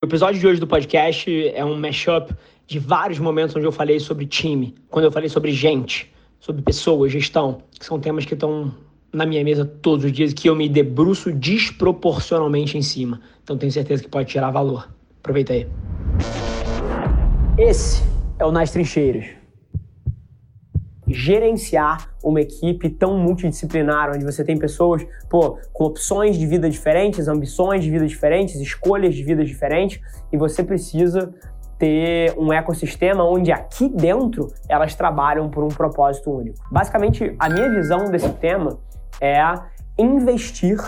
O episódio de hoje do podcast é um mashup de vários momentos onde eu falei sobre time, quando eu falei sobre gente, sobre pessoas, gestão, que são temas que estão na minha mesa todos os dias que eu me debruço desproporcionalmente em cima. Então tenho certeza que pode tirar valor. Aproveita aí. Esse é o Nas Trincheiras. Gerenciar uma equipe tão multidisciplinar, onde você tem pessoas pô, com opções de vida diferentes, ambições de vida diferentes, escolhas de vida diferentes, e você precisa ter um ecossistema onde aqui dentro elas trabalham por um propósito único. Basicamente, a minha visão desse tema é investir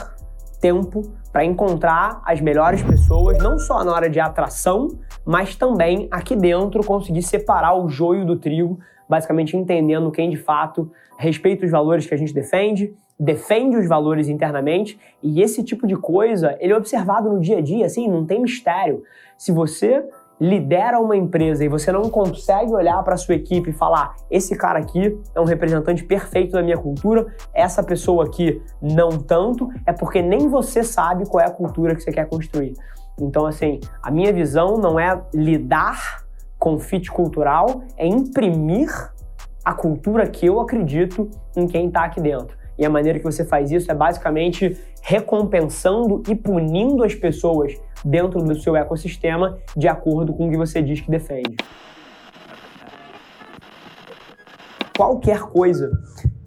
tempo para encontrar as melhores pessoas, não só na hora de atração, mas também aqui dentro conseguir separar o joio do trigo, basicamente entendendo quem de fato respeita os valores que a gente defende, defende os valores internamente, e esse tipo de coisa, ele é observado no dia a dia, assim, não tem mistério. Se você lidera uma empresa e você não consegue olhar para sua equipe e falar: esse cara aqui é um representante perfeito da minha cultura, essa pessoa aqui não tanto, é porque nem você sabe qual é a cultura que você quer construir. Então, assim, a minha visão não é lidar com fit cultural, é imprimir a cultura que eu acredito em quem está aqui dentro. E a maneira que você faz isso é basicamente recompensando e punindo as pessoas dentro do seu ecossistema de acordo com o que você diz que defende. Qualquer coisa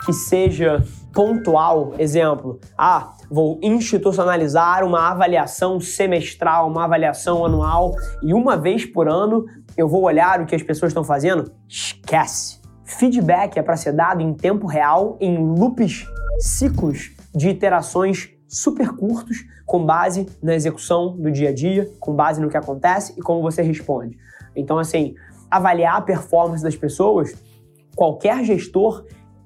que seja pontual, exemplo, ah, vou institucionalizar uma avaliação semestral, uma avaliação anual e uma vez por ano eu vou olhar o que as pessoas estão fazendo, esquece. Feedback é para ser dado em tempo real, em loops ciclos de iterações super curtos, com base na execução do dia a dia, com base no que acontece e como você responde. Então, assim, avaliar a performance das pessoas, qualquer gestor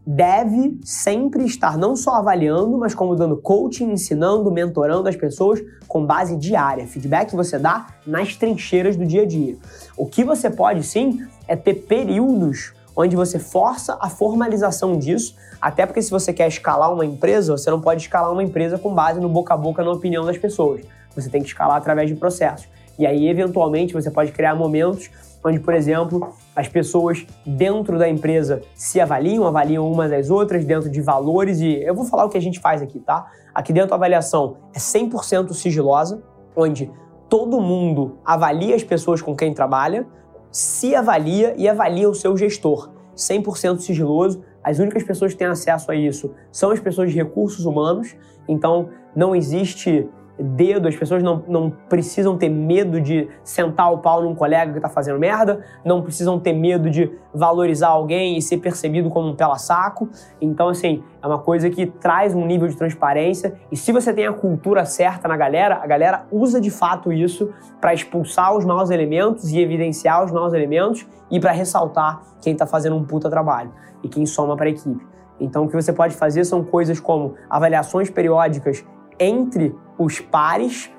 deve sempre estar não só avaliando, mas como dando coaching, ensinando, mentorando as pessoas com base diária, feedback você dá nas trincheiras do dia a dia. O que você pode sim é ter períodos onde você força a formalização disso, até porque se você quer escalar uma empresa, você não pode escalar uma empresa com base no boca a boca, na opinião das pessoas. Você tem que escalar através de processos. E aí, eventualmente, você pode criar momentos onde, por exemplo, as pessoas dentro da empresa se avaliam, avaliam umas às outras dentro de valores e eu vou falar o que a gente faz aqui, tá? Aqui dentro a avaliação é 100% sigilosa, onde todo mundo avalia as pessoas com quem trabalha, se avalia e avalia o seu gestor. 100% sigiloso. As únicas pessoas que têm acesso a isso são as pessoas de recursos humanos. Então, não existe dedo, as pessoas não, não precisam ter medo de sentar o pau num colega que está fazendo merda, não precisam ter medo de valorizar alguém e ser percebido como um pela-saco. Então, assim, é uma coisa que traz um nível de transparência e se você tem a cultura certa na galera, a galera usa de fato isso para expulsar os maus elementos e evidenciar os maus elementos e para ressaltar quem está fazendo um puta trabalho e quem soma para a equipe. Então, o que você pode fazer são coisas como avaliações periódicas entre os pares,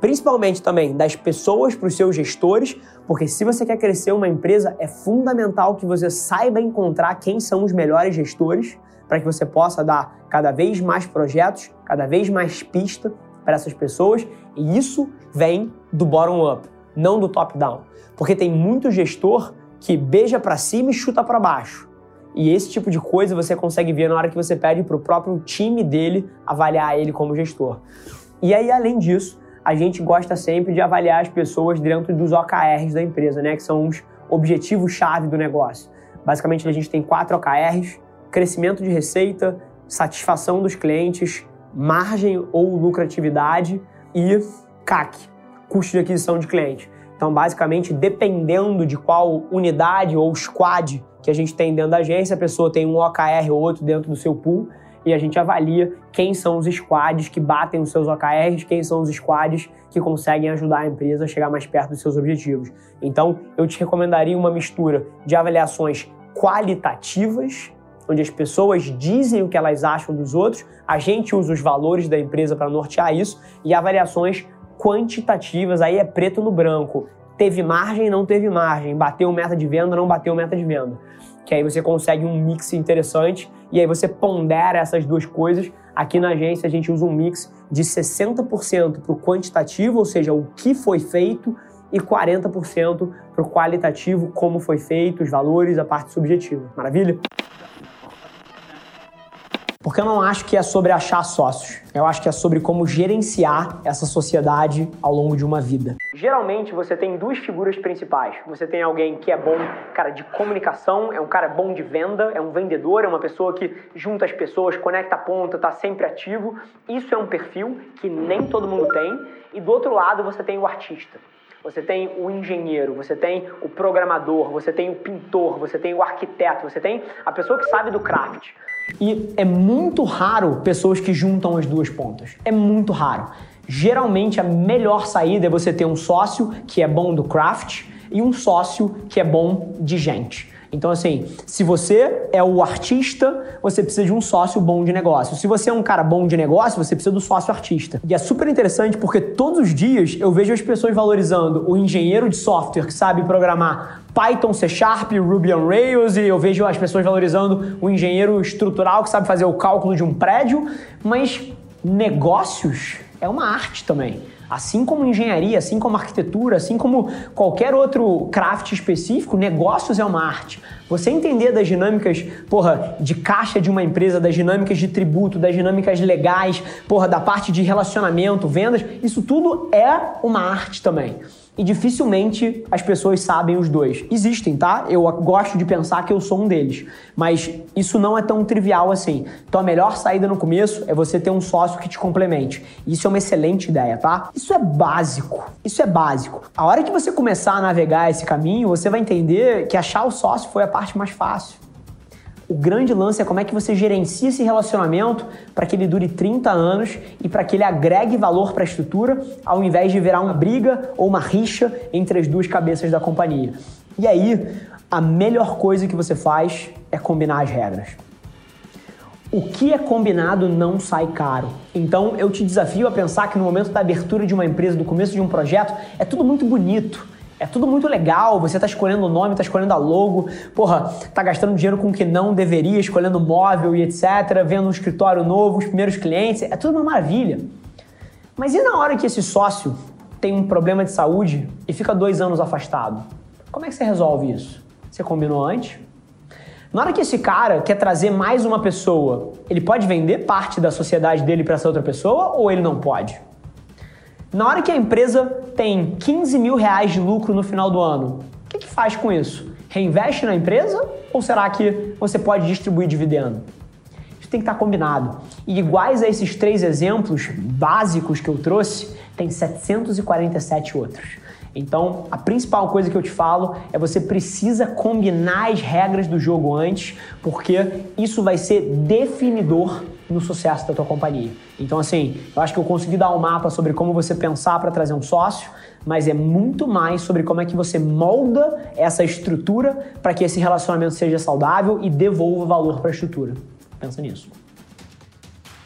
principalmente também das pessoas para os seus gestores, porque se você quer crescer uma empresa, é fundamental que você saiba encontrar quem são os melhores gestores para que você possa dar cada vez mais projetos, cada vez mais pista para essas pessoas, e isso vem do bottom up, não do top down. Porque tem muito gestor que beija para cima e chuta para baixo. E esse tipo de coisa você consegue ver na hora que você pede para o próprio time dele avaliar ele como gestor. E aí, além disso, a gente gosta sempre de avaliar as pessoas dentro dos OKRs da empresa, né? Que são os objetivos-chave do negócio. Basicamente, a gente tem quatro OKRs: crescimento de receita, satisfação dos clientes, margem ou lucratividade e CAC, custo de aquisição de cliente. Então, basicamente, dependendo de qual unidade ou squad que a gente tem dentro da agência, a pessoa tem um OKR ou outro dentro do seu pool e a gente avalia quem são os squads que batem os seus OKRs, quem são os squads que conseguem ajudar a empresa a chegar mais perto dos seus objetivos. Então, eu te recomendaria uma mistura de avaliações qualitativas, onde as pessoas dizem o que elas acham dos outros, a gente usa os valores da empresa para nortear isso, e avaliações quantitativas, aí é preto no branco. Teve margem, não teve margem. Bateu meta de venda, não bateu meta de venda. Que aí você consegue um mix interessante e aí você pondera essas duas coisas Aqui na agência a gente usa um mix de 60% para o quantitativo, ou seja, o que foi feito, e 40% para o qualitativo, como foi feito, os valores, a parte subjetiva. Maravilha? Porque eu não acho que é sobre achar sócios. Eu acho que é sobre como gerenciar essa sociedade ao longo de uma vida. Geralmente você tem duas figuras principais. Você tem alguém que é bom, cara, de comunicação, é um cara bom de venda, é um vendedor, é uma pessoa que junta as pessoas, conecta a ponta, tá sempre ativo. Isso é um perfil que nem todo mundo tem. E do outro lado você tem o artista você tem o engenheiro, você tem o programador, você tem o pintor, você tem o arquiteto, você tem a pessoa que sabe do craft. E é muito raro pessoas que juntam as duas pontas. É muito raro. Geralmente a melhor saída é você ter um sócio que é bom do craft e um sócio que é bom de gente. Então, assim, se você é o artista, você precisa de um sócio bom de negócio. Se você é um cara bom de negócio, você precisa do sócio artista. E é super interessante porque todos os dias eu vejo as pessoas valorizando o engenheiro de software que sabe programar Python, C Sharp, Ruby on Rails, e eu vejo as pessoas valorizando o engenheiro estrutural que sabe fazer o cálculo de um prédio, mas negócios é uma arte também. Assim como engenharia, assim como arquitetura, assim como qualquer outro craft específico, negócios é uma arte. Você entender das dinâmicas, porra, de caixa de uma empresa, das dinâmicas de tributo, das dinâmicas legais, porra, da parte de relacionamento, vendas, isso tudo é uma arte também e dificilmente as pessoas sabem os dois. Existem, tá? Eu gosto de pensar que eu sou um deles, mas isso não é tão trivial assim. Então a melhor saída no começo é você ter um sócio que te complemente. Isso é uma excelente ideia, tá? Isso é básico. Isso é básico. A hora que você começar a navegar esse caminho, você vai entender que achar o sócio foi a parte mais fácil. O grande lance é como é que você gerencia esse relacionamento para que ele dure 30 anos e para que ele agregue valor para a estrutura, ao invés de virar uma briga ou uma rixa entre as duas cabeças da companhia. E aí, a melhor coisa que você faz é combinar as regras. O que é combinado não sai caro. Então eu te desafio a pensar que no momento da abertura de uma empresa, do começo de um projeto, é tudo muito bonito é tudo muito legal, você tá escolhendo o nome, tá escolhendo a logo, porra, tá gastando dinheiro com o que não deveria, escolhendo móvel e etc, vendo um escritório novo, os primeiros clientes, é tudo uma maravilha. Mas e na hora que esse sócio tem um problema de saúde e fica dois anos afastado? Como é que você resolve isso? Você combinou antes? Na hora que esse cara quer trazer mais uma pessoa, ele pode vender parte da sociedade dele para essa outra pessoa ou ele não pode? Na hora que a empresa tem 15 mil reais de lucro no final do ano, o que, que faz com isso? Reinveste na empresa ou será que você pode distribuir dividendo? Isso tem que estar combinado. E iguais a esses três exemplos básicos que eu trouxe, tem 747 outros. Então, a principal coisa que eu te falo é você precisa combinar as regras do jogo antes, porque isso vai ser definidor no sucesso da tua companhia. Então, assim, eu acho que eu consegui dar um mapa sobre como você pensar para trazer um sócio, mas é muito mais sobre como é que você molda essa estrutura para que esse relacionamento seja saudável e devolva valor para a estrutura. Pensa nisso.